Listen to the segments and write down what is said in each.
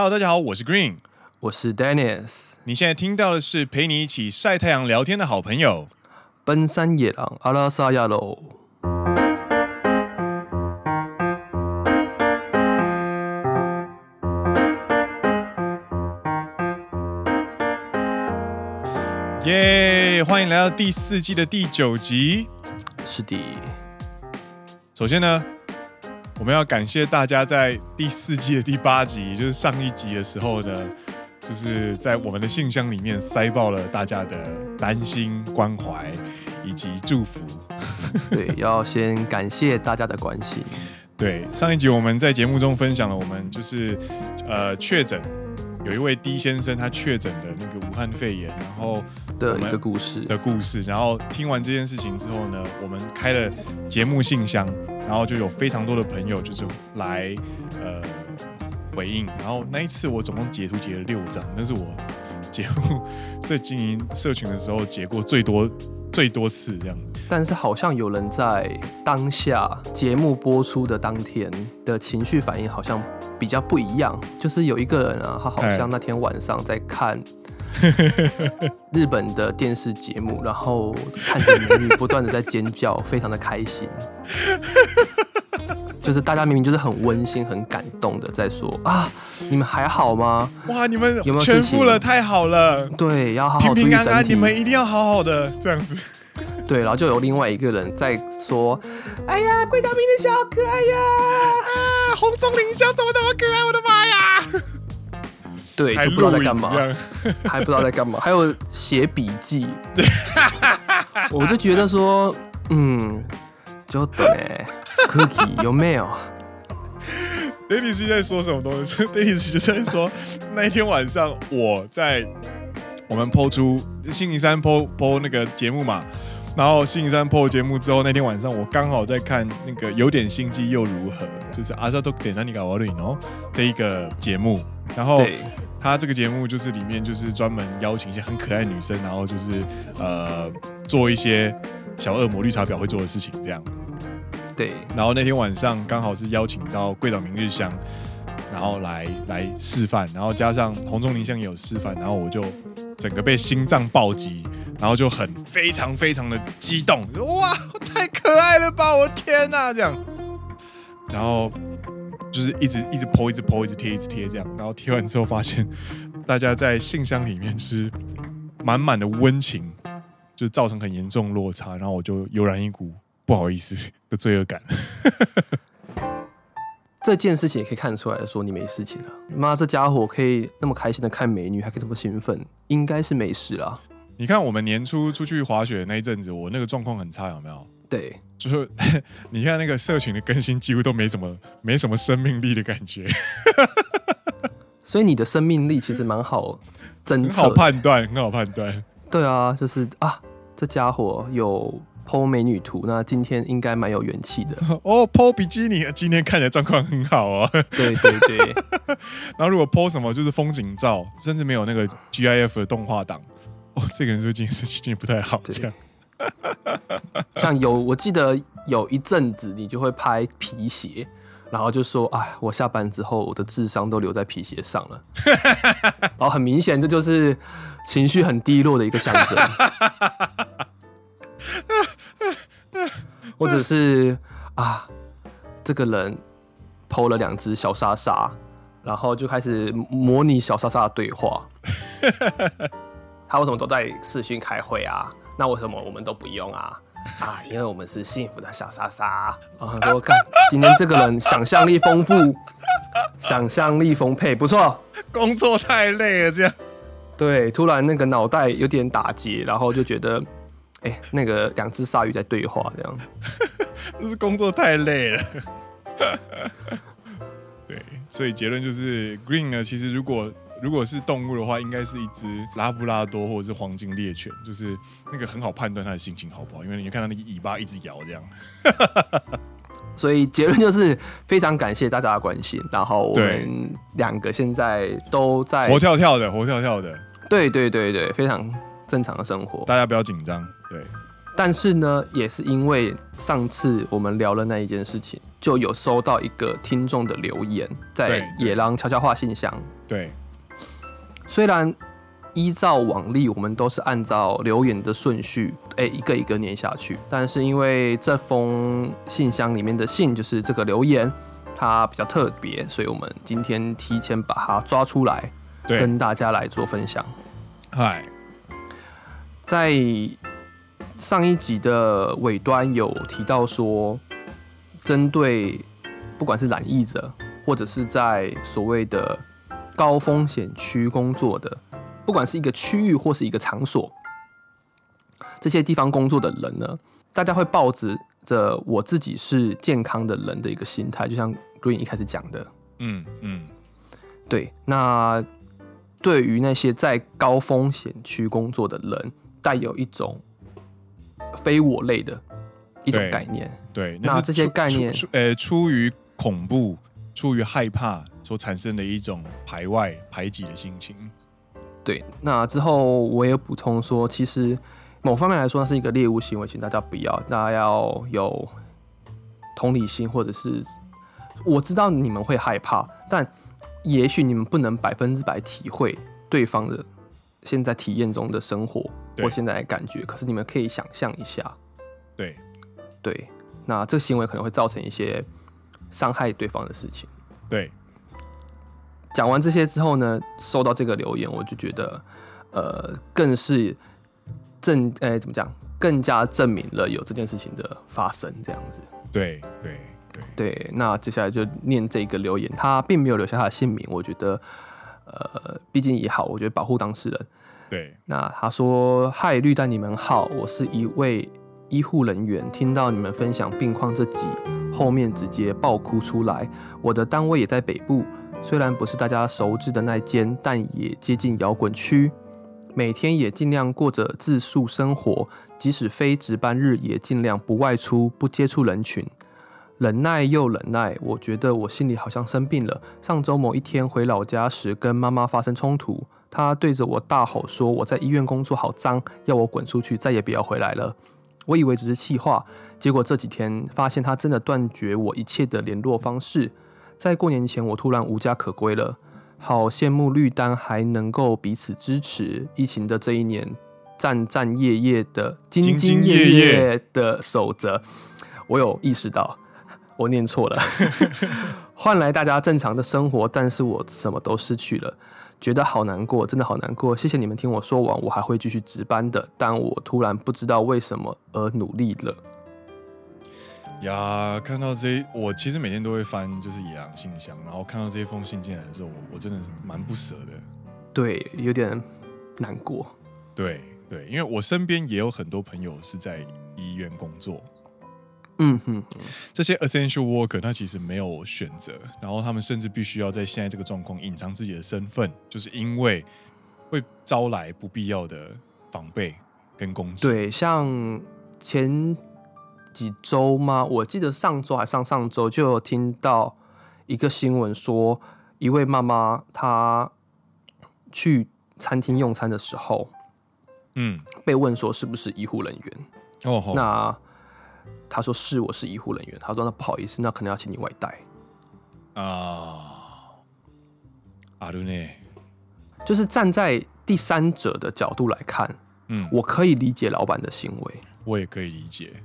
Hello，大家好，我是 Green，我是 Dennis。你现在听到的是陪你一起晒太阳聊天的好朋友——奔山野狼阿拉萨亚喽。耶！欢迎来到第四季的第九集。是的。首先呢。我们要感谢大家在第四季的第八集，也就是上一集的时候呢，就是在我们的信箱里面塞爆了大家的担心、关怀以及祝福。对，要先感谢大家的关心。对，上一集我们在节目中分享了我们就是呃确诊有一位 D 先生他确诊的那个武汉肺炎，然后的一个故事的故事。然后听完这件事情之后呢，我们开了节目信箱。然后就有非常多的朋友就是来呃回应，然后那一次我总共截图截了六张，那是我节目在经营社群的时候截过最多 最多次这样子。但是好像有人在当下节目播出的当天的情绪反应好像比较不一样，就是有一个人啊，他好像那天晚上在看。日本的电视节目，然后看着美女不断的在尖叫，非常的开心。就是大家明明就是很温馨、很感动的在说啊，你们还好吗？哇，你们有没有全部了？太好了！对，要好好平平安安，你们一定要好好的这样子。对，然后就有另外一个人在说：“哎呀，桂岛明的小可爱呀，啊，红中绫香怎么那么可爱？我的妈呀！”对，就不知道在干嘛，还不知道在干嘛，还有写笔记。我就觉得说，嗯，就等哎，Cookie 有没有？Dennis 在说什么东西？Dennis 就在说，那一天晚上我在我们 PO 出星期三 PO PO 那个节目嘛，然后星期三 PO 节目之后，那天晚上我刚好在看那个有点心机又如何，就是阿萨多点那尼嘎瓦瑞诺这一个节目，然后。他这个节目就是里面就是专门邀请一些很可爱的女生，然后就是呃做一些小恶魔绿茶婊会做的事情，这样。对。然后那天晚上刚好是邀请到贵岛明日香，然后来来示范，然后加上红中林香也有示范，然后我就整个被心脏暴击，然后就很非常非常的激动，哇，太可爱了吧，我天哪，这样。然后。就是一直一直 po，一直 po，一直贴，一直贴这样，然后贴完之后发现，大家在信箱里面是满满的温情，就造成很严重落差，然后我就油然一股不好意思的罪恶感。这件事情也可以看得出来说你没事情了。妈，这家伙可以那么开心的看美女，还可以这么兴奋，应该是没事了。你看我们年初出去滑雪的那一阵子，我那个状况很差，有没有？对，就是 你看那个社群的更新，几乎都没什么，没什么生命力的感觉。所以你的生命力其实蛮好，真好判断，很好判断。对啊，就是啊，这家伙有 po 美女图，那今天应该蛮有元气的。哦，po 比基尼，今天看起来状况很好哦。对对对。然后 如果 po 什么就是风景照，甚至没有那个 GIF 的动画档，哦，这个人是不是今天心情不太好？这样。像有，我记得有一阵子，你就会拍皮鞋，然后就说：“哎，我下班之后，我的智商都留在皮鞋上了。”然后很明显，这就是情绪很低落的一个象征。或者是啊，这个人 PO 了两只小莎莎，然后就开始模拟小莎莎的对话。他为什么都在视讯开会啊？那为什么我们都不用啊？啊，因为我们是幸福的小莎莎。啊，说看 今天这个人想象力丰富，想象力丰沛，不错。工作太累了，这样。对，突然那个脑袋有点打结，然后就觉得，哎、欸，那个两只鲨鱼在对话，这样。那是工作太累了。对，所以结论就是，Green 呢，其实如果。如果是动物的话，应该是一只拉布拉多或者是黄金猎犬，就是那个很好判断它的心情好不好，因为你看到那个尾巴一直摇这样。所以结论就是非常感谢大家的关心，然后我们两个现在都在活跳跳的，活跳跳的。对对对对，非常正常的生活，大家不要紧张。对，但是呢，也是因为上次我们聊了那一件事情，就有收到一个听众的留言，在野狼悄悄话信箱。对，虽然依照往例，我们都是按照留言的顺序，哎，一个一个念下去。但是因为这封信箱里面的信就是这个留言，它比较特别，所以我们今天提前把它抓出来，跟大家来做分享。嗨，在上一集的尾端有提到说，针对不管是染疫者，或者是在所谓的高风险区工作的，不管是一个区域或是一个场所，这些地方工作的人呢，大家会抱着着我自己是健康的人的一个心态，就像 Green 一开始讲的，嗯嗯，对。那对于那些在高风险区工作的人，带有一种非我类的。一种概念，对，对，那这些概念，呃，出于恐怖、出于害怕所产生的一种排外、排挤的心情。对，那之后我也补充说，其实某方面来说，那是一个猎物行为，请大家不要，大家要有同理心，或者是我知道你们会害怕，但也许你们不能百分之百体会对方的现在体验中的生活或现在的感觉，可是你们可以想象一下，对。对，那这个行为可能会造成一些伤害对方的事情。对，讲完这些之后呢，收到这个留言，我就觉得，呃，更是证，哎、欸，怎么讲，更加证明了有这件事情的发生，这样子。对对对对，那接下来就念这个留言，他并没有留下他的姓名，我觉得，呃，毕竟也好，我觉得保护当事人。对，那他说：“嗨，绿蛋，你们好，我是一位。”医护人员听到你们分享病况这集，后面直接爆哭出来。我的单位也在北部，虽然不是大家熟知的那间，但也接近摇滚区。每天也尽量过着自述生活，即使非值班日，也尽量不外出、不接触人群。忍耐又忍耐，我觉得我心里好像生病了。上周某一天回老家时，跟妈妈发生冲突，她对着我大吼说：“我在医院工作好脏，要我滚出去，再也不要回来了。”我以为只是气话，结果这几天发现他真的断绝我一切的联络方式。在过年前，我突然无家可归了。好羡慕绿丹还能够彼此支持。疫情的这一年，战战兢兢的、兢兢业业的守着。我有意识到，我念错了，换来大家正常的生活，但是我什么都失去了。觉得好难过，真的好难过。谢谢你们听我说完，我还会继续值班的。但我突然不知道为什么而努力了。呀，看到这，我其实每天都会翻，就是野狼信箱，然后看到这封信进来的时候，我我真的是蛮不舍的。对，有点难过。对对，因为我身边也有很多朋友是在医院工作。嗯哼，这些 essential worker 他其实没有选择，然后他们甚至必须要在现在这个状况隐藏自己的身份，就是因为会招来不必要的防备跟攻击。对，像前几周吗？我记得上周还上上周就有听到一个新闻说，一位妈妈她去餐厅用餐的时候，嗯，被问说是不是医护人员？哦，那。她说是，我是医护人员。她说那不好意思，那可能要请你外带。啊，阿鲁内，就是站在第三者的角度来看，嗯，我可以理解老板的行为，我也可以理解。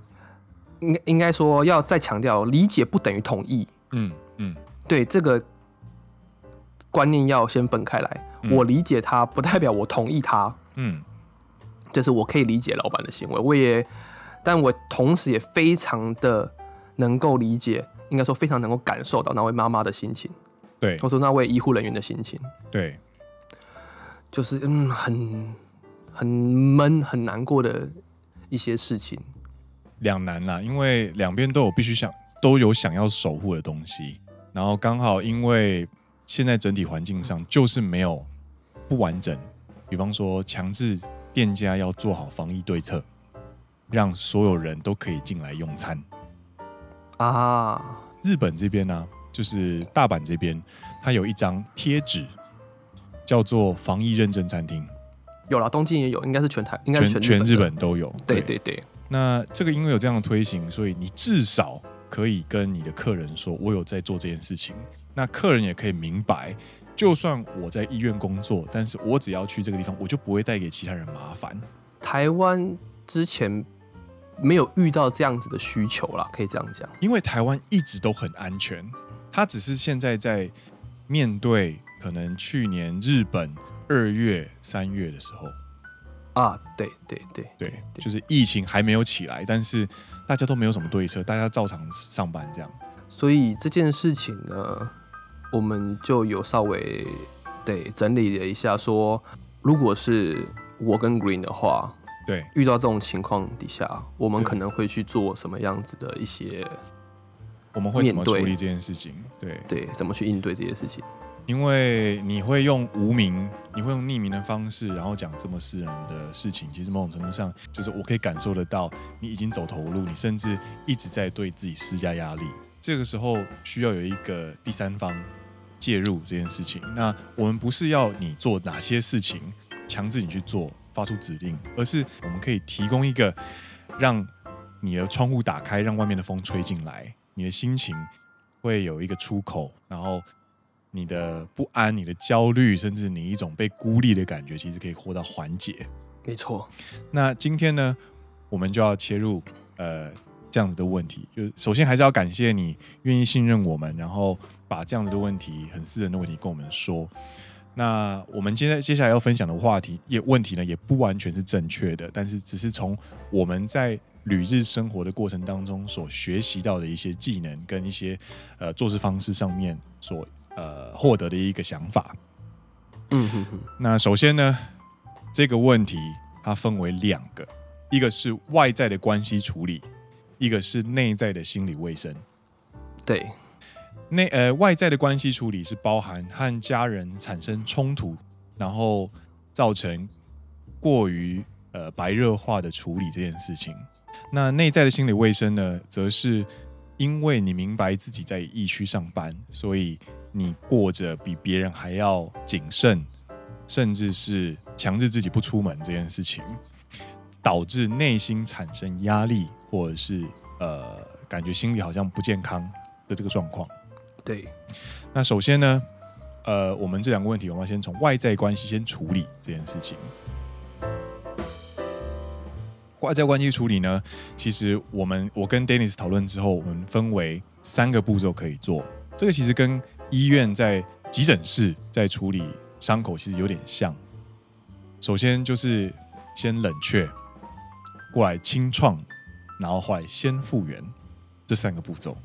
应应该说要再强调，理解不等于同意。嗯嗯，对，这个观念要先分开来。嗯，我理解他，不代表我同意他。嗯，就是我可以理解老板的行为，我也。但我同时也非常的能够理解，应该说非常能够感受到那位妈妈的心情，对，或者说那位医护人员的心情，对，就是嗯，很很闷、很难过的一些事情，两难啦，因为两边都有必须想都有想要守护的东西，然后刚好因为现在整体环境上就是没有不完整，比方说强制店家要做好防疫对策。让所有人都可以进来用餐啊！日本这边呢、啊，就是大阪这边，它有一张贴纸，叫做防疫认证餐厅。有了，东京也有，应该是全台，应该全全日本都有。对对对。那这个因为有这样的推行，所以你至少可以跟你的客人说，我有在做这件事情。那客人也可以明白，就算我在医院工作，但是我只要去这个地方，我就不会带给其他人麻烦。台湾之前没有遇到这样子的需求啦，可以这样讲。因为台湾一直都很安全，它只是现在在面对可能去年日本二月、三月的时候啊，对对对对，就是疫情还没有起来，但是大家都没有什么对策，大家照常上班这样。所以这件事情呢，我们就有稍微对整理了一下，说如果是我跟 Green 的话，对，遇到这种情况底下，我们可能会去做什么样子的一些，我们会怎么处理这件事情？对对，怎么去应对这些事情？因为你会用无名，你会用匿名的方式，然后讲这么私人的事情，其实某种程度上，就是我可以感受得到，你已经走投无路，你甚至一直在对自己施加压力。这个时候需要有一个第三方介入这件事情。那我们不是要你做哪些事情，强制你去做，发出指令，而是我们可以提供一个让你的窗户打开，让外面的风吹进来，你的心情会有一个出口，然后你的不安、你的焦虑，甚至你一种被孤立的感觉，其实可以获到缓解。没错。那今天呢，我们就要切入呃。这样子的问题，就首先还是要感谢你愿意信任我们，然后把这样子的问题、很私人的问题跟我们说。那我们接在接下来要分享的话题也问题呢，也不完全是正确的，但是只是从我们在旅日生活的过程当中所学习到的一些技能跟一些呃做事方式上面所呃获得的一个想法。嗯哼哼。那首先呢，这个问题它分为两个，一个是外在的关系处理。一个是内在的心理卫生，对，内呃外在的关系处理是包含和家人产生冲突，然后造成过于呃白热化的处理这件事情。那内在的心理卫生呢，则是因为你明白自己在疫区上班，所以你过着比别人还要谨慎，甚至是强制自己不出门这件事情，导致内心产生压力。或者是呃，感觉心理好像不健康的这个状况。对，那首先呢，呃，我们这两个问题，我们要先从外在关系先处理这件事情。外在关系处理呢，其实我们我跟 Dennis 讨论之后，我们分为三个步骤可以做。这个其实跟医院在急诊室在处理伤口其实有点像。首先就是先冷却，过来清创。然后后来先复原，这三个步骤。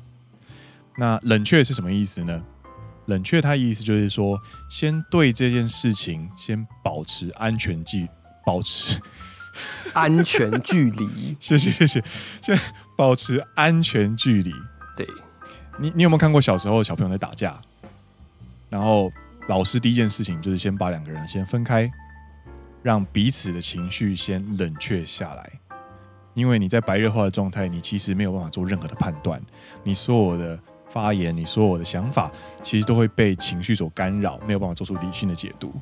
那冷却是什么意思呢？冷却它意思就是说，先对这件事情先保持安全距，保持 安全距离。谢谢谢谢，先保持安全距离。对，你你有没有看过小时候小朋友在打架？然后老师第一件事情就是先把两个人先分开，让彼此的情绪先冷却下来。因为你在白热化的状态，你其实没有办法做任何的判断，你所有的发言，你所有的想法，其实都会被情绪所干扰，没有办法做出理性的解读。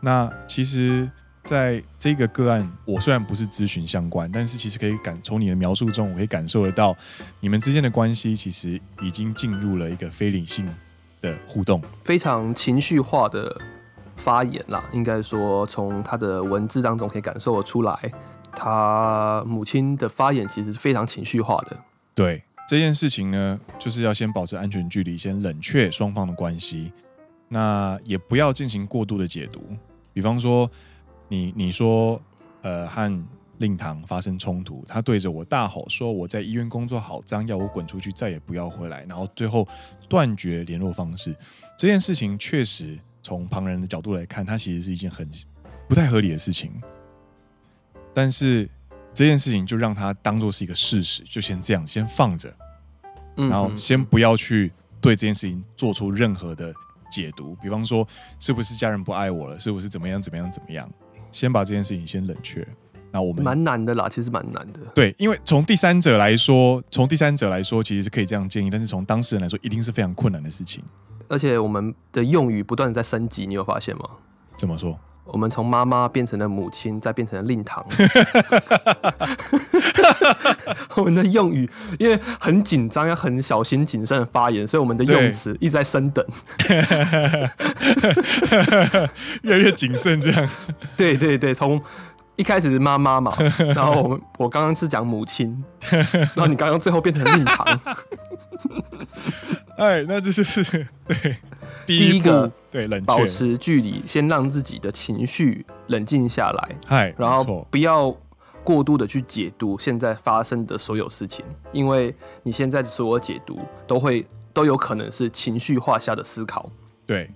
那其实，在这个个案，我虽然不是咨询相关，但是其实可以感从你的描述中，我可以感受得到，你们之间的关系其实已经进入了一个非理性的互动，非常情绪化的发言啦。应该说，从他的文字当中可以感受得出来。他母亲的发言其实是非常情绪化的。对这件事情呢，就是要先保持安全距离，先冷却双方的关系。那也不要进行过度的解读。比方说你，你你说，呃，和令堂发生冲突，他对着我大吼说：“我在医院工作好脏，要我滚出去，再也不要回来。”然后最后断绝联络方式。这件事情确实从旁人的角度来看，它其实是一件很不太合理的事情。但是这件事情就让他当做是一个事实，就先这样先放着，然后先不要去对这件事情做出任何的解读。比方说，是不是家人不爱我了？是不是怎么样怎么样怎么样？先把这件事情先冷却。那我们蛮难的啦，其实蛮难的。对，因为从第三者来说，从第三者来说，其实是可以这样建议，但是从当事人来说，一定是非常困难的事情。而且我们的用语不断的在升级，你有发现吗？怎么说？我们从妈妈变成了母亲，再变成了令堂。我们的用语因为很紧张，要很小心谨慎的发言，所以我们的用词一直在升等，越来越谨慎。这样，对对对，从一开始是妈妈嘛，然后我们我刚刚是讲母亲，然后你刚刚最后变成蜜糖。哎，那这就是对。第一，第一个对，冷保持距离，先让自己的情绪冷静下来，嗨，然后不要过度的去解读现在发生的所有事情，因为你现在的所有解读都会都有可能是情绪化下的思考。对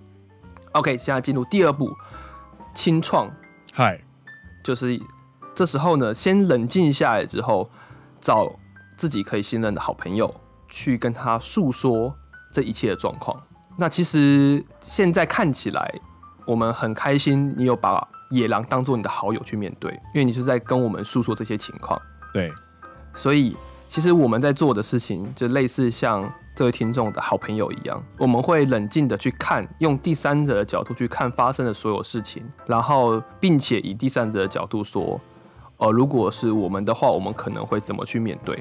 ，OK，现在进入第二步，清创，嗨，就是这时候呢，先冷静下来之后，找自己可以信任的好朋友去跟他诉说这一切的状况。那其实现在看起来，我们很开心，你有把野狼当做你的好友去面对，因为你是在跟我们诉说这些情况。对，所以其实我们在做的事情，就类似像这位听众的好朋友一样，我们会冷静的去看，用第三者的角度去看发生的所有事情，然后并且以第三者的角度说，呃，如果是我们的话，我们可能会怎么去面对？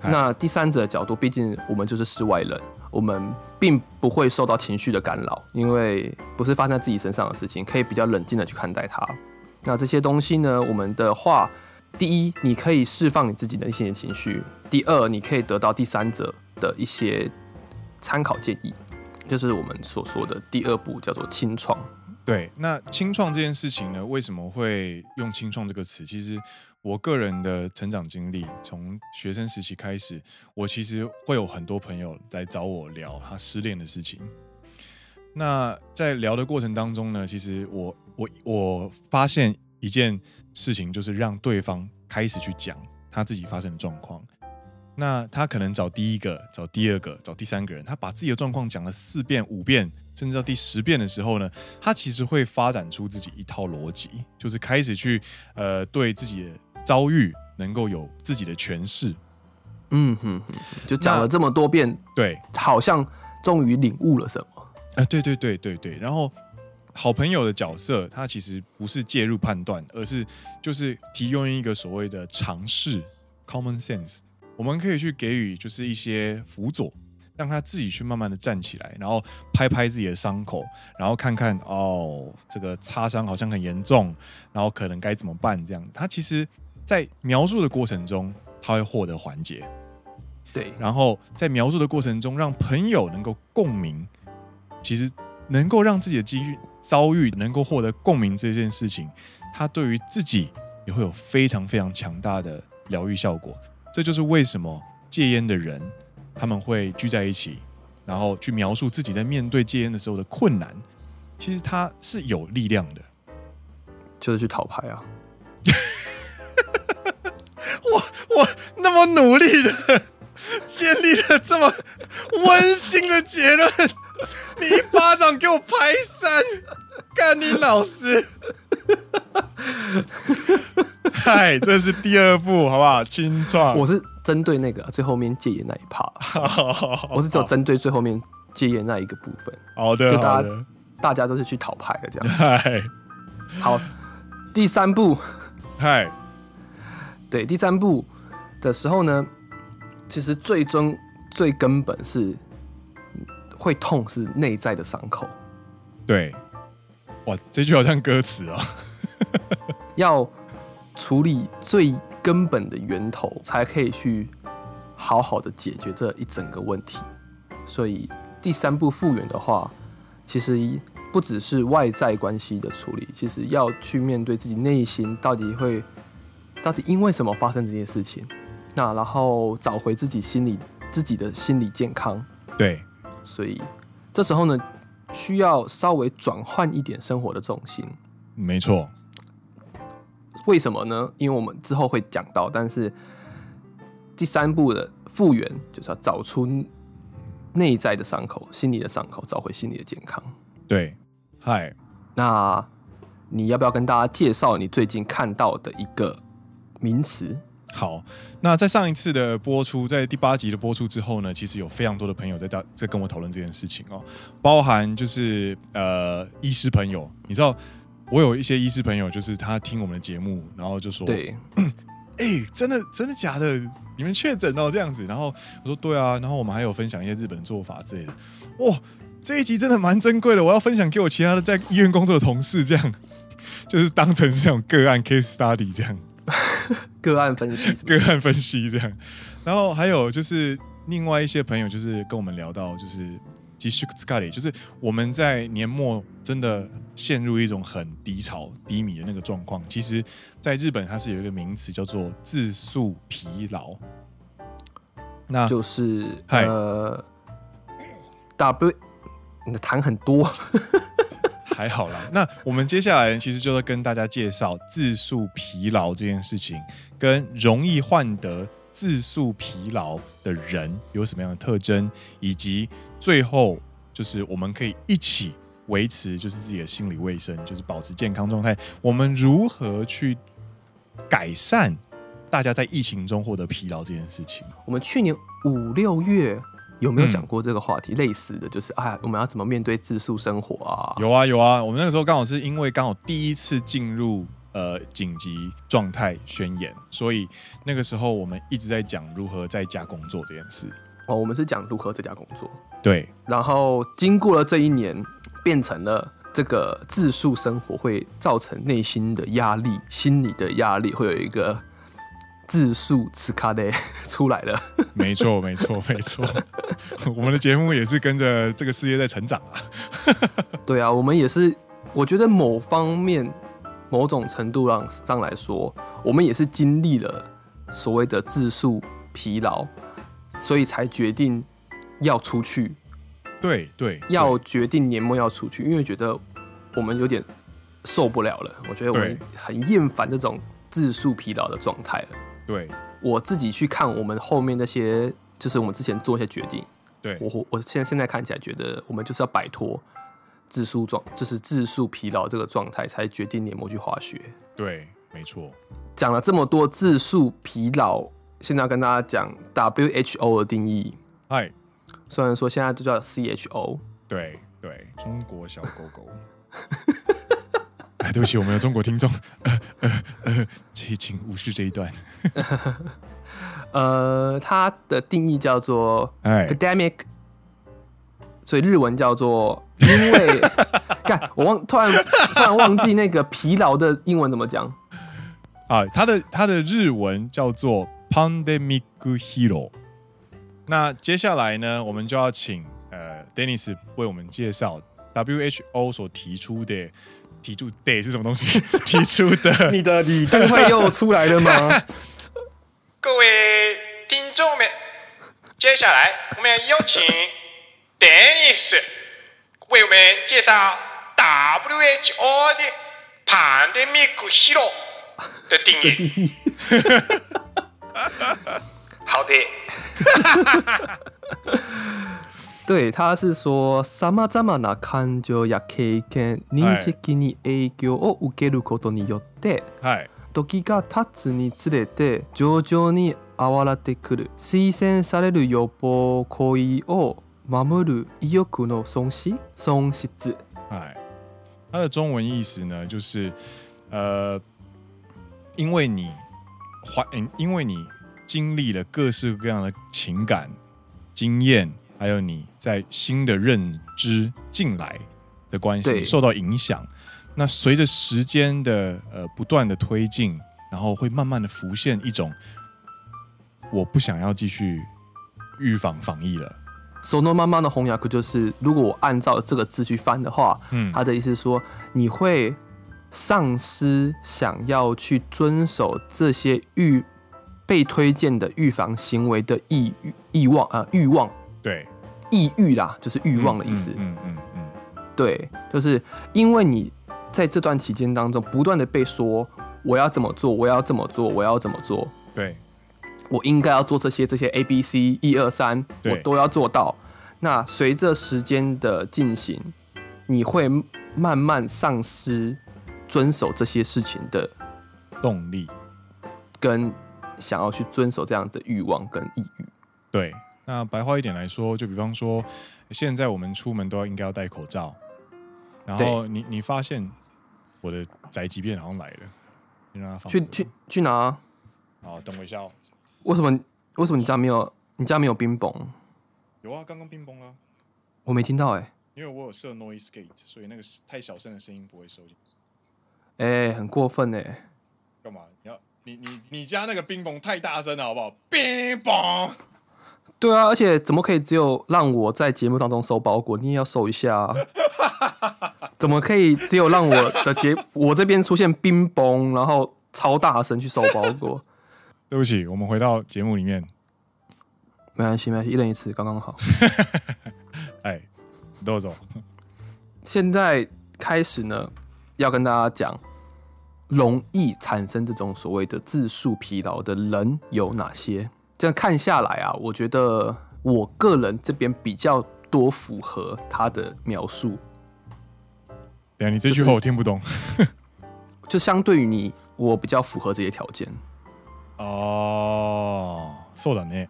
那第三者的角度，毕竟我们就是世外人。我们并不会受到情绪的干扰，因为不是发生在自己身上的事情，可以比较冷静的去看待它。那这些东西呢？我们的话，第一，你可以释放你自己的一些情绪；第二，你可以得到第三者的一些参考建议，就是我们所说的第二步，叫做清创。对，那清创这件事情呢，为什么会用清创这个词？其实。我个人的成长经历，从学生时期开始，我其实会有很多朋友来找我聊他失恋的事情。那在聊的过程当中呢，其实我我我发现一件事情，就是让对方开始去讲他自己发生的状况。那他可能找第一个、找第二个、找第三个人，他把自己的状况讲了四遍、五遍，甚至到第十遍的时候呢，他其实会发展出自己一套逻辑，就是开始去呃对自己的。遭遇能够有自己的诠释，嗯哼哼，就讲了这么多遍，对，好像终于领悟了什么，呃，对对对对对。然后好朋友的角色，他其实不是介入判断，而是就是提供一个所谓的尝试 （common sense），我们可以去给予就是一些辅佐，让他自己去慢慢的站起来，然后拍拍自己的伤口，然后看看哦，这个擦伤好像很严重，然后可能该怎么办？这样，他其实。在描述的过程中，他会获得缓解。对，然后在描述的过程中，让朋友能够共鸣。其实能够让自己的机遇遭遇能够获得共鸣这件事情，他对于自己也会有非常非常强大的疗愈效果。这就是为什么戒烟的人他们会聚在一起，然后去描述自己在面对戒烟的时候的困难。其实他是有力量的，就是去讨牌啊。我我那么努力的建立了这么温馨的结论，你一巴掌给我拍散，干你老师！嗨，这是第二步，好不好？清创，我是针对那个最后面戒烟那一趴，我是只有针对最后面戒烟那一个部分。好的，就大家大家都是去讨牌的这样。嗨，好，第三步，嗨。对，第三步的时候呢，其实最终最根本是会痛，是内在的伤口。对，哇，这句好像歌词啊、哦。要处理最根本的源头，才可以去好好的解决这一整个问题。所以第三步复原的话，其实不只是外在关系的处理，其实要去面对自己内心到底会。到底因为什么发生这件事情？那然后找回自己心理自己的心理健康。对，所以这时候呢，需要稍微转换一点生活的重心。没错。为什么呢？因为我们之后会讲到，但是第三步的复原就是要找出内在的伤口、心理的伤口，找回心理的健康。对，嗨，那你要不要跟大家介绍你最近看到的一个？名词好，那在上一次的播出，在第八集的播出之后呢，其实有非常多的朋友在大在跟我讨论这件事情哦，包含就是呃医师朋友，你知道我有一些医师朋友，就是他听我们的节目，然后就说：“对，哎、欸，真的真的假的？你们确诊哦，这样子。”然后我说：“对啊。”然后我们还有分享一些日本的做法之类的。哇，这一集真的蛮珍贵的，我要分享给我其他的在医院工作的同事，这样 就是当成是这种个案 case study 这样，个案分析，个案分析这样。然后还有就是另外一些朋友，就是跟我们聊到，就是。就是我们在年末真的陷入一种很低潮、低迷的那个状况。其实，在日本它是有一个名词叫做自诉疲劳，那就是呃，W，你的痰很多，还好啦。那我们接下来其实就是跟大家介绍自诉疲劳这件事情，跟容易患得。自诉疲劳的人有什么样的特征，以及最后就是我们可以一起维持就是自己的心理卫生，就是保持健康状态。我们如何去改善大家在疫情中获得疲劳这件事情？我们去年五六月有没有讲过这个话题？嗯、类似的就是，哎，我们要怎么面对自诉生活啊？有啊有啊，我们那个时候刚好是因为刚好第一次进入。呃，紧急状态宣言，所以那个时候我们一直在讲如何在家工作这件事。哦，我们是讲如何在家工作。对。然后经过了这一年，变成了这个自诉生活会造成内心的压力，心理的压力会有一个自述此卡的 出来了。没错，没错，没错。我们的节目也是跟着这个事业在成长啊。对啊，我们也是，我觉得某方面。某种程度上上来说，我们也是经历了所谓的自述疲劳，所以才决定要出去。对对，要决定年末要出去，因为觉得我们有点受不了了。我觉得我们很厌烦这种自述疲劳的状态了。对，我自己去看我们后面那些，就是我们之前做一些决定。对，我我现在现在看起来觉得，我们就是要摆脱。自述状，就是自述疲劳这个状态，才决定年末去滑雪。对，没错。讲了这么多自述疲劳，现在要跟大家讲 WHO 的定义。嗨，虽然说现在都叫 CHO。对对，中国小狗狗。哎，对不起，我们有中国听众，呃呃呃，请请无视这一段。呃，它的定义叫做 pandemic。所以日文叫做，因为，看我忘突然突然忘记那个疲劳的英文怎么讲啊？它的它的日文叫做 pandemic hero。那接下来呢，我们就要请呃 Dennis 为我们介绍 WHO 所提出的提出的是什么东西？提出的，你的李登辉又出来了吗？各位听众们，接下来我们要有请。Dennis 为我们介绍 WHO 的 Pandemic Hero 的定义。好的。对，他是说，さまざまな感情や経験、认识に影响を受けることによって、时が経つにつれて徐々に现れてくる推荐される予防行为を守る意欲の损失，损失。哎，它的中文意思呢，就是呃，因为你怀，因为你经历了各式各样的情感经验，还有你在新的认知进来的关系受到影响，那随着时间的呃不断的推进，然后会慢慢的浮现一种，我不想要继续预防防疫了。そのままの翻訳就是，如果我按照这个字去翻的话，嗯，他的意思是说，你会丧失想要去遵守这些预被推荐的预防行为的意欲望呃欲望， 对，抑郁啦，就是欲望的意思，嗯嗯嗯，对，就是因为你在这段期间当中不断的被说我要怎么做，我要怎么做，我要怎么做，对。我应该要做这些这些 A B C 一二三，我都要做到。那随着时间的进行，你会慢慢丧失遵守这些事情的动力，跟想要去遵守这样的欲望跟抑郁。对，那白话一点来说，就比方说，现在我们出门都要应该要戴口罩，然后你你发现。我的宅急便好像来了，你让他放去去去哪？好，等我一下哦。为什么为什么你家没有你家没有冰崩？有啊，刚刚冰崩了。我没听到哎、欸，因为我有设 noise gate，所以那个太小声的声音不会收进。哎、欸，很过分哎、欸！干嘛？你要你你你家那个冰崩太大声了，好不好？冰崩。对啊，而且怎么可以只有让我在节目当中收包裹，你也要收一下啊？怎么可以只有让我的节我这边出现冰崩，然后超大声去收包裹？对不起，我们回到节目里面。没关系，没关系，一人一次，刚刚好。哎，豆总，现在开始呢，要跟大家讲，容易产生这种所谓的字数疲劳的人有哪些？这样看下来啊，我觉得我个人这边比较多符合他的描述。等下，你这句话我听不懂。就是、就相对于你，我比较符合这些条件。哦，そうだね。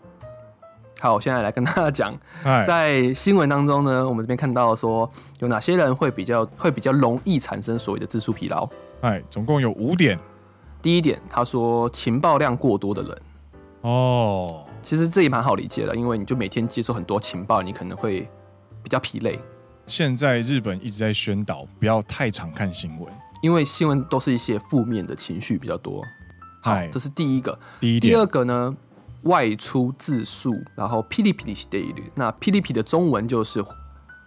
好，我现在来跟大家讲，在新闻当中呢，我们这边看到说有哪些人会比较会比较容易产生所谓的字数疲劳。哎，总共有五点。第一点，他说情报量过多的人。 哦，其实这也蛮好理解的，因为你就每天接受很多情报，你可能会比较疲累。现在日本一直在宣导不要太常看新闻，因为新闻都是一些负面的情绪比较多。好，这是第一个。第一点。第二个呢？外出自述，然后噼里噼里的一律。那噼里噼的中文就是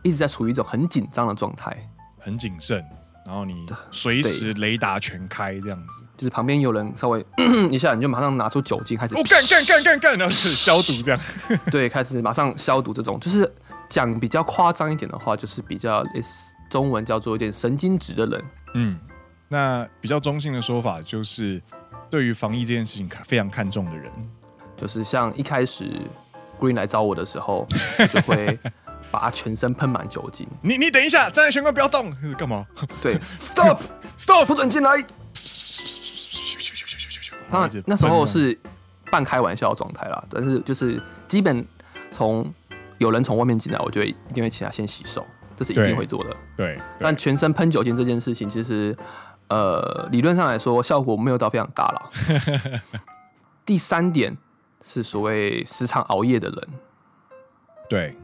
一直在处于一种很紧张的状态，很谨慎，然后你随时雷达全开这样子，就是旁边有人稍微 一下，你就马上拿出酒精开始，哦干干干干干，然后是消毒这样，对，开始马上消毒这种，就是讲比较夸张一点的话，就是比较中文叫做有点神经质的人。嗯，那比较中性的说法就是对于防疫这件事情非常看重的人。就是像一开始 Green 来找我的时候，我就会把他全身喷满酒精。你你等一下，站在玄关不要动，干嘛？对，Stop Stop，不准进来。那那时候是半开玩笑的状态啦，但是就是基本从有人从外面进来，我就会一定会请他先洗手，这是一定会做的。对，对但全身喷酒精这件事情，其实呃理论上来说效果没有到非常大了。第三点。是所谓时常熬夜的人，对。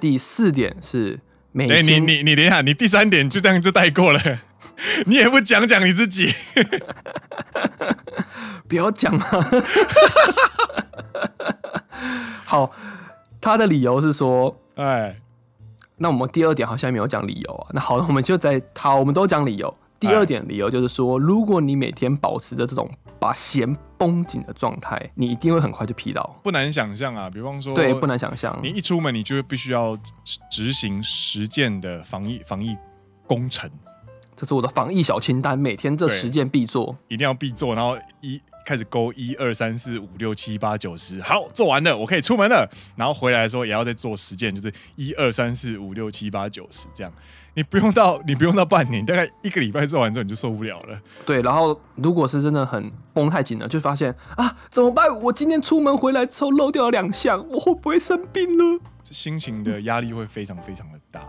第四点是每天你你你等一下，你第三点就这样就带过了，你也不讲讲你自己，不要讲啊。好，他的理由是说，哎，那我们第二点好像没有讲理由啊。那好，我们就在好，我们都讲理由。第二点理由就是说，如果你每天保持着这种把弦绷紧的状态，你一定会很快就疲劳。不难想象啊，比方说，对，不难想象。你一出门，你就必须要执行十件的防疫防疫工程。这是我的防疫小清单，每天这十件必做，一定要必做。然后一开始勾一二三四五六七八九十，好，做完了，我可以出门了。然后回来的时候也要再做十件，就是一二三四五六七八九十这样。你不用到，你不用到半年，大概一个礼拜做完之后你就受不了了。对，然后如果是真的很绷太紧了，就发现啊，怎么办？我今天出门回来之后漏掉了两项，我会不会生病了？心情的压力会非常非常的大。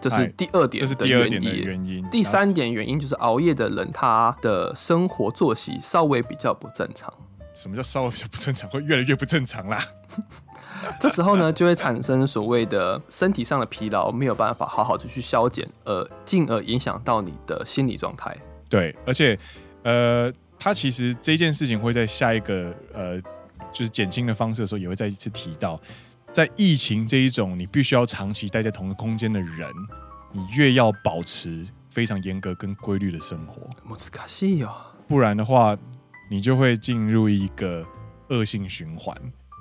这是第二点，这是第二点的原因。第三点原因就是熬夜的人，他的生活作息稍微比较不正常。什么叫稍微比较不正常？会越来越不正常啦。这时候呢，就会产生所谓的身体上的疲劳，没有办法好好的去消减，而进而影响到你的心理状态。对，而且，呃，他其实这件事情会在下一个呃，就是减轻的方式的时候，也会再一次提到，在疫情这一种你必须要长期待在同一个空间的人，你越要保持非常严格跟规律的生活。不然的话，你就会进入一个恶性循环。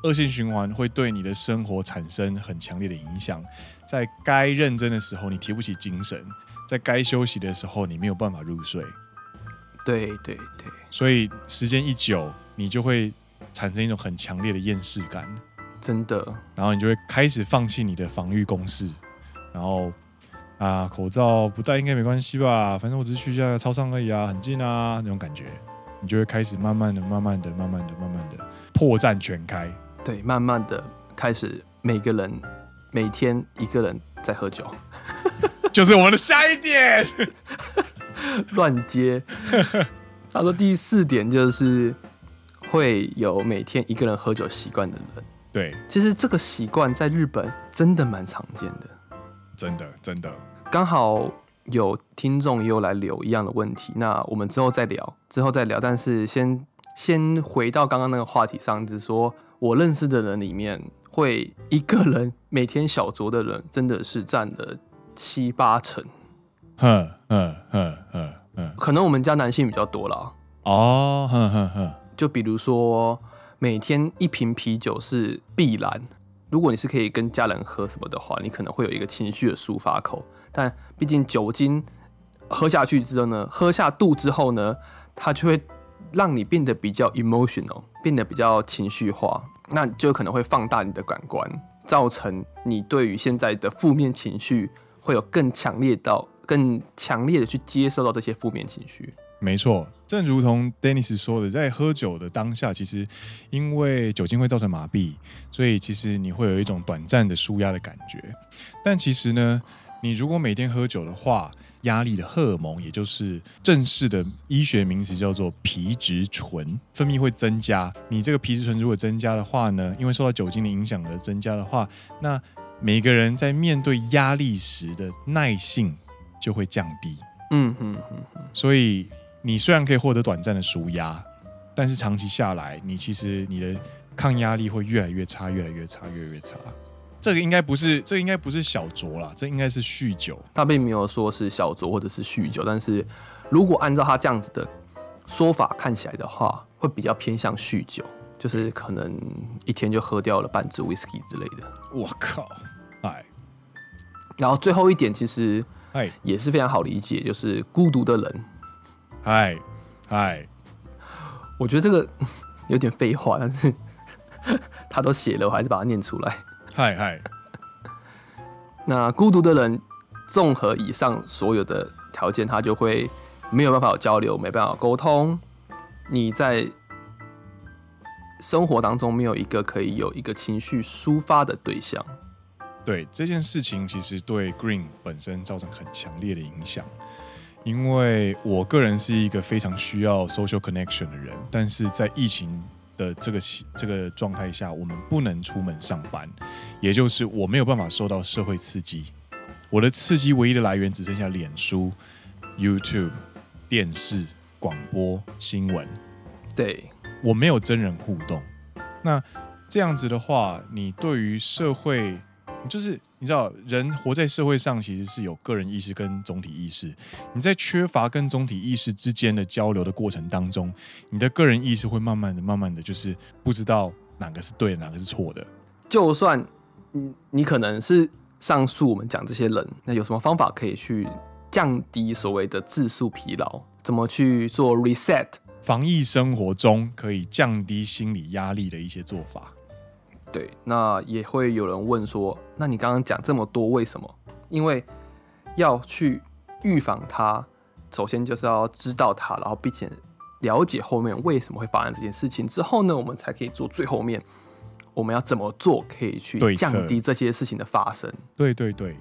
恶性循环会对你的生活产生很强烈的影响，在该认真的时候你提不起精神，在该休息的时候你没有办法入睡。对对对，所以时间一久，你就会产生一种很强烈的厌世感，真的。然后你就会开始放弃你的防御攻势，然后啊，口罩不戴应该没关系吧？反正我只是去一下超商而已啊，很近啊，那种感觉，你就会开始慢慢的、慢慢的、慢慢的、慢慢的破绽全开。对，慢慢的开始，每个人每天一个人在喝酒，就是我们的下一点。乱接。他说第四点就是会有每天一个人喝酒习惯的人。对，其实这个习惯在日本真的蛮常见的。真的，真的。刚好有听众又来留一样的问题，那我们之后再聊，之后再聊。但是先先回到刚刚那个话题上，就是说我认识的人里面，会一个人每天小酌的人，真的是占了七八成。哼哼哼哼哼，可能我们家男性比较多啦。哦，哼哼哼，就比如说每天一瓶啤酒是必然。如果你是可以跟家人喝什么的话，你可能会有一个情绪的抒发口。但毕竟酒精喝下去之后呢，喝下肚之后呢，它就会让你变得比较 emotional，变得比较情绪化，那就可能会放大你的感官，造成你对于现在的负面情绪会有更强烈到更强烈的去接受到这些负面情绪。没错，正如同 Dennis 说的，在喝酒的当下，其实因为酒精会造成麻痹，所以其实你会有一种短暂的舒压的感觉。但其实呢，你如果每天喝酒的话，压力的荷尔蒙，也就是正式的医学名词叫做皮质醇分泌会增加。你这个皮质醇如果增加的话呢，因为受到酒精的影响而增加的话，那每个人在面对压力时的耐性就会降低。嗯嗯嗯嗯，所以。你虽然可以获得短暂的舒压，但是长期下来，你其实你的抗压力会越来越差，越来越差，越来越差。这个应该不是，这个应该不是小酌啦，这应该是酗酒。他并没有说是小酌或者是酗酒，但是如果按照他这样子的说法看起来的话，会比较偏向酗酒，就是可能一天就喝掉了半支 whisky 之类的。我靠，哎。然后最后一点其实哎也是非常好理解，就是孤独的人。哎哎，我觉得这个 有点废话，但是 他都写了，我还是把它念出来。嗨嗨，那孤独的人，综合以上所有的条件，他就会没有办法有交流，没办法沟通。你在生活当中没有一个可以有一个情绪抒发的对象。对这件事情，其实对 Green 本身造成很强烈的影响。因为我个人是一个非常需要 social connection 的人，但是在疫情的这个这个状态下，我们不能出门上班，也就是我没有办法受到社会刺激，我的刺激唯一的来源只剩下脸书、YouTube、电视、广播、新闻。对，我没有真人互动。那这样子的话，你对于社会，就是。你知道，人活在社会上其实是有个人意识跟总体意识。你在缺乏跟总体意识之间的交流的过程当中，你的个人意识会慢慢的、慢慢的就是不知道哪个是对的，哪个是错的。就算你你可能是上述我们讲这些人，那有什么方法可以去降低所谓的自述疲劳？怎么去做 reset？防疫生活中可以降低心理压力的一些做法。对，那也会有人问说，那你刚刚讲这么多，为什么？因为要去预防它，首先就是要知道它，然后并且了解后面为什么会发生这件事情之后呢，我们才可以做最后面我们要怎么做，可以去降低这些事情的发生。对对对，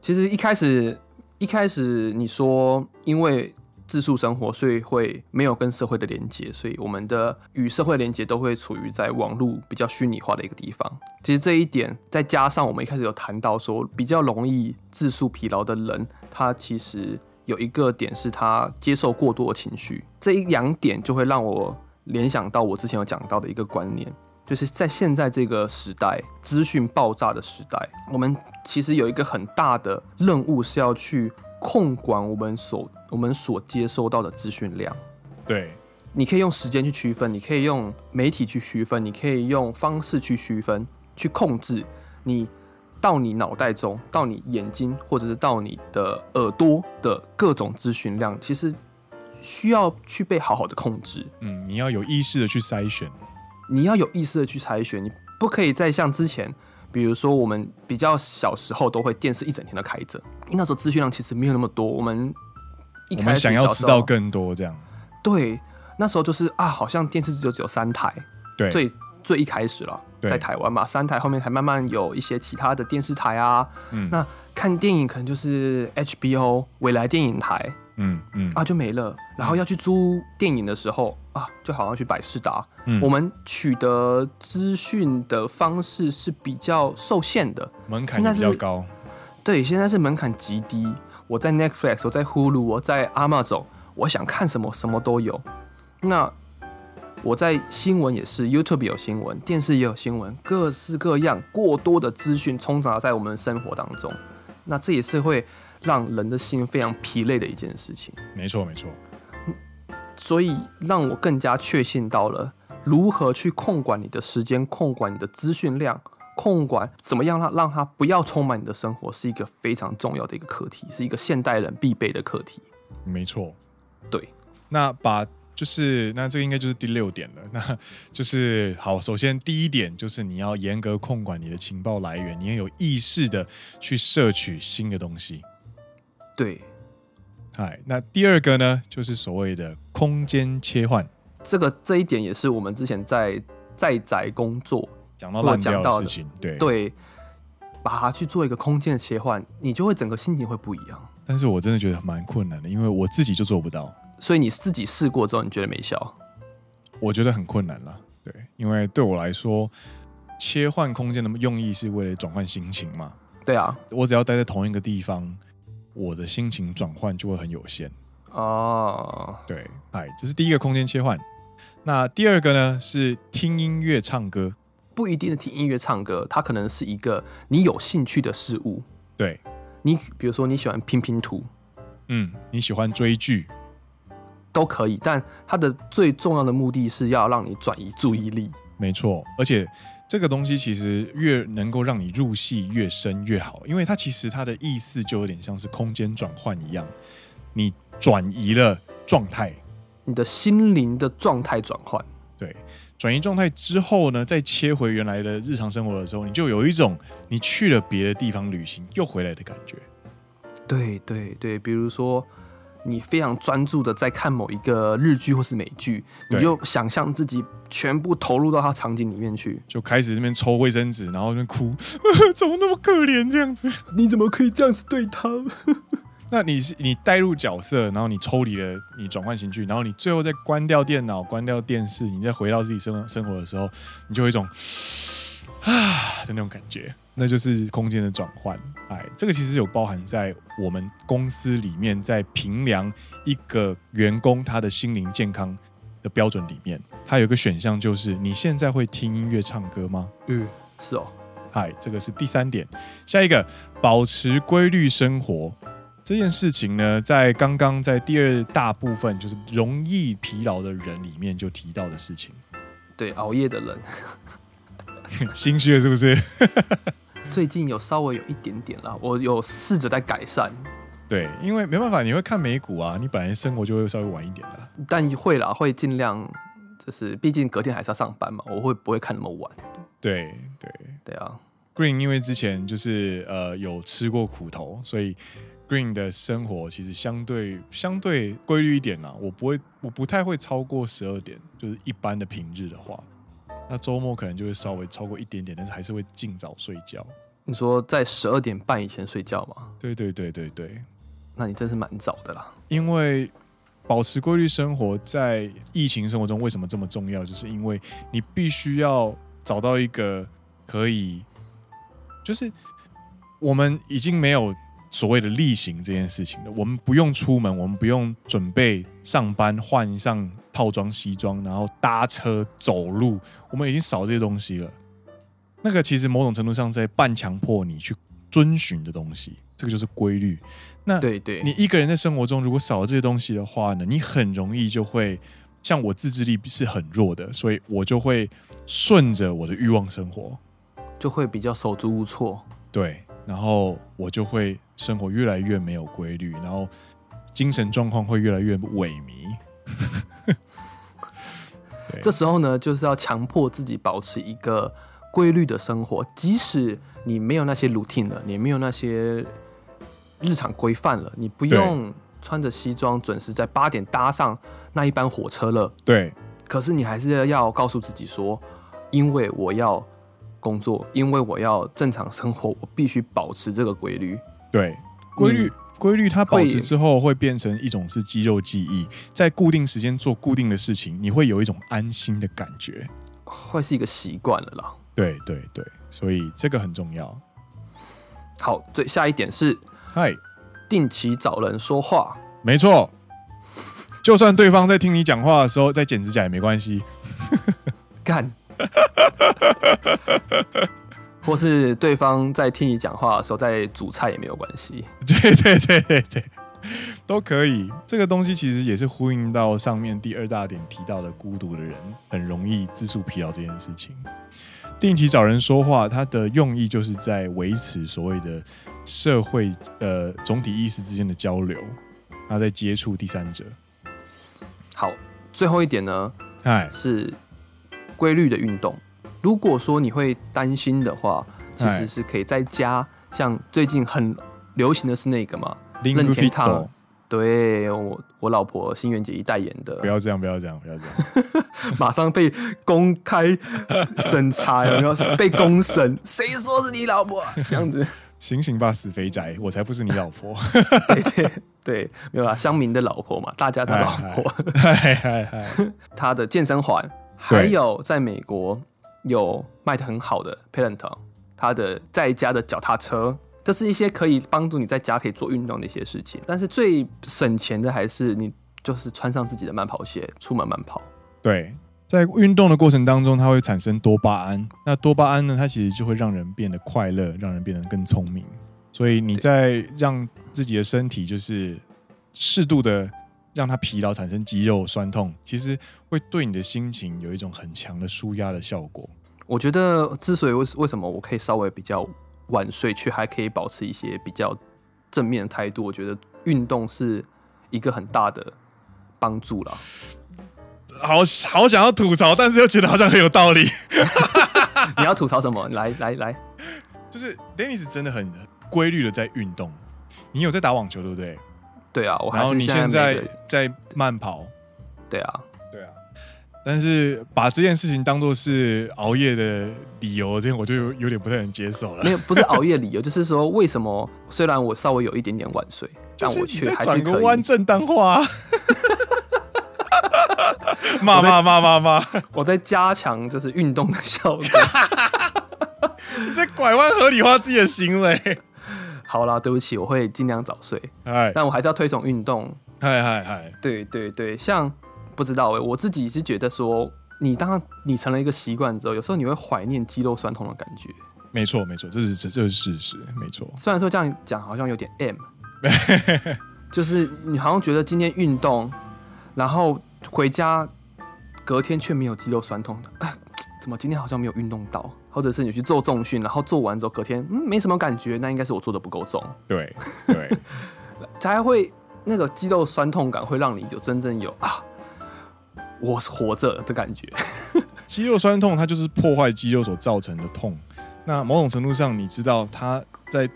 其实一开始一开始你说因为。自述生活，所以会没有跟社会的连接，所以我们的与社会连接都会处于在网络比较虚拟化的一个地方。其实这一点，再加上我们一开始有谈到说，比较容易自述疲劳的人，他其实有一个点是他接受过多的情绪。这一两点就会让我联想到我之前有讲到的一个观念，就是在现在这个时代，资讯爆炸的时代，我们其实有一个很大的任务是要去。控管我们所我们所接收到的资讯量，对，你可以用时间去区分，你可以用媒体去区分，你可以用方式去区分，去控制你到你脑袋中，到你眼睛，或者是到你的耳朵的各种资讯量，其实需要去被好好的控制。嗯，你要有意识的去筛选，你要有意识的去筛选，你不可以再像之前。比如说，我们比较小时候都会电视一整天都开着，因为那时候资讯量其实没有那么多。我们一开始我们想要知道更多，这样对。那时候就是啊，好像电视就只有三台，对，最最一开始了，在台湾嘛，三台后面才慢慢有一些其他的电视台啊。嗯，那看电影可能就是 HBO 未来电影台，嗯嗯啊就没了。然后要去租电影的时候啊，就好像去百事达。嗯，我们取得资讯的方式是比较受限的，门槛比较高。对，现在是门槛极低。我在 Netflix，我在 Hulu，我在 Amazon，我想看什么什么都有。那我在新闻也是，YouTube 有新闻，电视也有新闻，各式各样过多的资讯充杂在我们的生活当中。那这也是会让人的心非常疲累的一件事情。没错，没错。所以让我更加确信到了如何去控管你的时间，控管你的资讯量，控管怎么样让让它不要充满你的生活，是一个非常重要的一个课题，是一个现代人必备的课题。没错，对。那把。就是那这个应该就是第六点了，那 就是好。首先第一点就是你要严格控管你的情报来源，你要有意识的去摄取新的东西。对，嗨。那第二个呢，就是所谓的空间切换。这个这一点也是我们之前在在宅工作讲到烂掉的事情，对对，把它去做一个空间的切换，你就会整个心情会不一样。但是我真的觉得蛮困难的，因为我自己就做不到。所以你自己试过之后，你觉得没效？我觉得很困难了，对，因为对我来说，切换空间的用意是为了转换心情嘛。对啊，我只要待在同一个地方，我的心情转换就会很有限。哦，对，哎，这是第一个空间切换。那第二个呢，是听音乐、唱歌。不一定的听音乐、唱歌，它可能是一个你有兴趣的事物。对，你比如说你喜欢拼拼图，嗯，你喜欢追剧。都可以，但它的最重要的目的是要让你转移注意力。没错，而且这个东西其实越能够让你入戏越深越好，因为它其实它的意思就有点像是空间转换一样，你转移了状态，你的心灵的状态转换。对，转移状态之后呢，再切回原来的日常生活的时候，你就有一种你去了别的地方旅行又回来的感觉。对对对，比如说。你非常专注的在看某一个日剧或是美剧，你就想象自己全部投入到它场景里面去，就开始那边抽卫生纸，然后那边哭，怎么那么可怜这样子？你怎么可以这样子对他？那你是你带入角色，然后你抽离了，你转换情绪，然后你最后再关掉电脑、关掉电视，你再回到自己生生活的时候，你就有一种 啊的那种感觉。那就是空间的转换，哎，这个其实有包含在我们公司里面，在评量一个员工他的心灵健康的标准里面，它有一个选项就是你现在会听音乐、唱歌吗？嗯，是哦。嗨，这个是第三点。下一个，保持规律生活这件事情呢，在刚刚在第二大部分就是容易疲劳的人里面就提到的事情。对，熬夜的人，心虚了是不是？最近有稍微有一点点啦，我有试着在改善。对，因为没办法，你会看美股啊，你本来生活就会稍微晚一点啦。但会啦，会尽量，就是毕竟隔天还是要上班嘛，我会不会看那么晚？对对对啊，Green 因为之前就是呃有吃过苦头，所以 Green 的生活其实相对相对规律一点啦。我不会，我不太会超过十二点，就是一般的平日的话。那周末可能就会稍微超过一点点，但是还是会尽早睡觉。你说在十二点半以前睡觉吗？对对对对对，那你真是蛮早的啦。因为保持规律生活在疫情生活中为什么这么重要？就是因为你必须要找到一个可以，就是我们已经没有所谓的例行这件事情了。我们不用出门，我们不用准备上班换上。套装西装，然后搭车走路，我们已经少这些东西了。那个其实某种程度上是在半强迫你去遵循的东西，这个就是规律。那对对，你一个人在生活中如果少了这些东西的话呢，你很容易就会像我自制力是很弱的，所以我就会顺着我的欲望生活，就会比较手足无措。对，然后我就会生活越来越没有规律，然后精神状况会越来越萎靡。这时候呢，就是要强迫自己保持一个规律的生活，即使你没有那些 routine 了，你没有那些日常规范了，你不用穿着西装准时在八点搭上那一班火车了。对，可是你还是要告诉自己说，因为我要工作，因为我要正常生活，我必须保持这个规律。对，规律规律它保持之后会会变成一种是肌肉记忆，在固定时间做固定的事情，你会有一种安心的感觉，会是一个习惯了啦。对对对，所以这个很重要。好，最下一点是，嗨，定期找人说话。没错，就算对方在听你讲话的时候在剪指甲也没关系。干，或是对方在听你讲话的时候在煮菜也没有关系。对对对对对，都可以。这个东西其实也是呼应到上面第二大点提到的孤独的人很容易自述疲劳这件事情。定期找人说话，它的用意就是在维持所谓的社会呃总体意识之间的交流，那在接触第三者。好，最后一点呢，哎，是。规律的运动，如果说你会担心的话，其实是可以在家，像最近很流行的是那个嘛，任天堂，对我我老婆新垣结衣代言的。不要这样，不要这样，不要这样，马上被公开审查，有没有被公审？谁说是你老婆？这样子，醒醒吧，死肥宅，我才不是你老婆。对对对，没有啦，乡民的老婆嘛，大家的老婆。嗨嗨嗨，他的健身环。还有，在美国有卖的很好的 Peloton，它的在家的脚踏车，这是一些可以帮助你在家可以做运动的一些事情。但是最省钱的还是你就是穿上自己的慢跑鞋出门慢跑。对，在运动的过程当中，它会产生多巴胺。那多巴胺呢，它其实就会让人变得快乐，让人变得更聪明。所以你在让自己的身体就是适度的。让它疲劳产生肌肉酸痛，其实会对你的心情有一种很强的舒压的效果。我觉得，之所以为为什么我可以稍微比较晚睡，却还可以保持一些比较正面的态度，我觉得运动是一个很大的帮助了。好好想要吐槽，但是又觉得好像很有道理。你要吐槽什么？来来来，就是 Dennis 真的很规律的在运动。你有在打网球，对不对？对啊，我还然后你现在在慢跑，对啊，对啊，但是把这件事情当做是熬夜的理由，这样我就有，有点不太能接受了。没有，不是熬夜理由，就是说为什么虽然我稍微有一点点晚睡，但我却。转个弯正当化，骂骂骂骂骂！我在加强就是运动的效果，你在拐弯合理化自己的行为。好啦，对不起，我会尽量早睡。哎，但我还是要推崇运动。嗨嗨嗨，对对对，像不知道哎，我自己是觉得说，你当你成了一个习惯之后，有时候你会怀念肌肉酸痛的感觉。没错没错，这是这这是事实，没错。虽然说这样讲好像有点 M，就是你好像觉得今天运动，然后回家隔天却没有肌肉酸痛的，怎么今天好像没有运动到？或者是你去做重训，然后做完之后隔天嗯没什么感觉，那应该是我做的不够重。对对，才会那个肌肉酸痛感会让你有真正有啊，我活着的感觉。肌肉酸痛它就是破坏肌肉所造成的痛。那某种程度上，你知道它在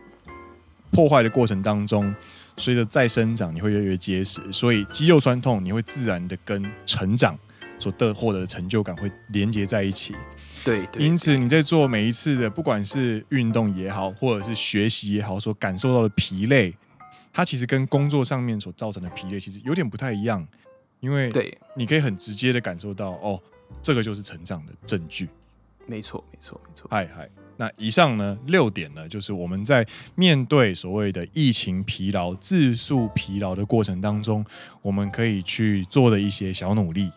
破坏的过程当中，随着再生长，你会越来越结实。所以肌肉酸痛你会自然的跟成长所得获得的成就感会连接在一起。对，对，因此你在做每一次的，不管是运动也好，或者是学习也好，所感受到的疲累，它其实跟工作上面所造成的疲累其实有点不太一样，因为对，你可以很直接的感受到，哦，这个就是成长的证据。没错，没错，没错。嗨嗨，那以上呢六点呢，就是我们在面对所谓的疫情疲劳、自述疲劳的过程当中，我们可以去做的一些小努力。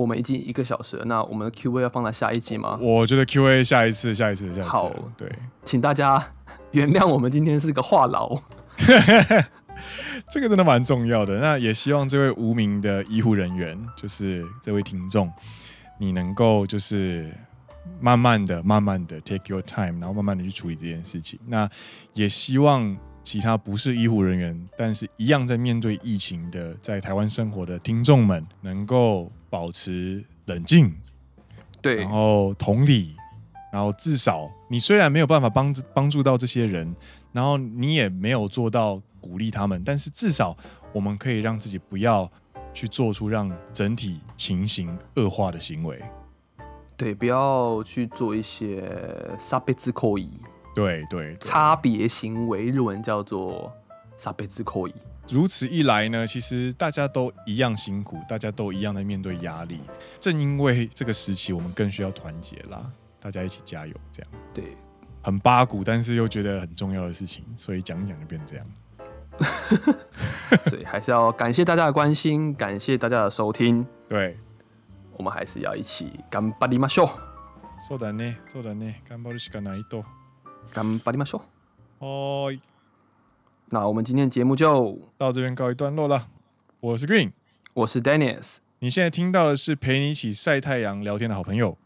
我们已经一个小时了，那我们的 Q&A 要放在下一集吗？我觉得 Q&A 下一次，下一次，下一次。好，对，请大家 原谅我们今天是个话痨。这个真的蛮重要的。那也希望这位无名的医护人员，就是这位听众，你能够就是慢慢的、慢慢的 take your time，然后慢慢的去处理这件事情。那也希望。其他不是医护人员，但是一样在面对疫情的，在台湾生活的听众们，能够保持冷静，对，然后同理，然后至少你虽然没有办法帮帮助到这些人，然后你也没有做到鼓励他们，但是至少我们可以让自己不要去做出让整体情形恶化的行为，对，不要去做一些差别之可以。对对，差别行为日文叫做差别行为。如此一来呢，其实大家都一样辛苦，大家都一样在面对压力。正因为这个时期，我们更需要团结啦，大家一起加油，这样。对，很八股，但是又觉得很重要的事情，所以讲讲就变这样。所以还是要感谢大家的关心，感谢大家的收听。对，我们还是要一起顽张りましょう。そうだね、そうだね、顽张るしかないと。顽张りましょう。哦， 那我们今天的节目就到这边告一段落了。我是 Green，我是 Dennis。你现在听到的是陪你一起晒太阳聊天的好朋友，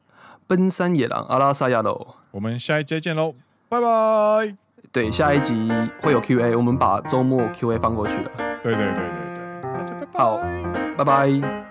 奔山野狼阿拉萨亚喽。我们下一集再见喽，拜拜。对，下一集会有 Q&A，我们把周末 Q&A 放过去了。对对对对对，大家拜拜。好，拜拜。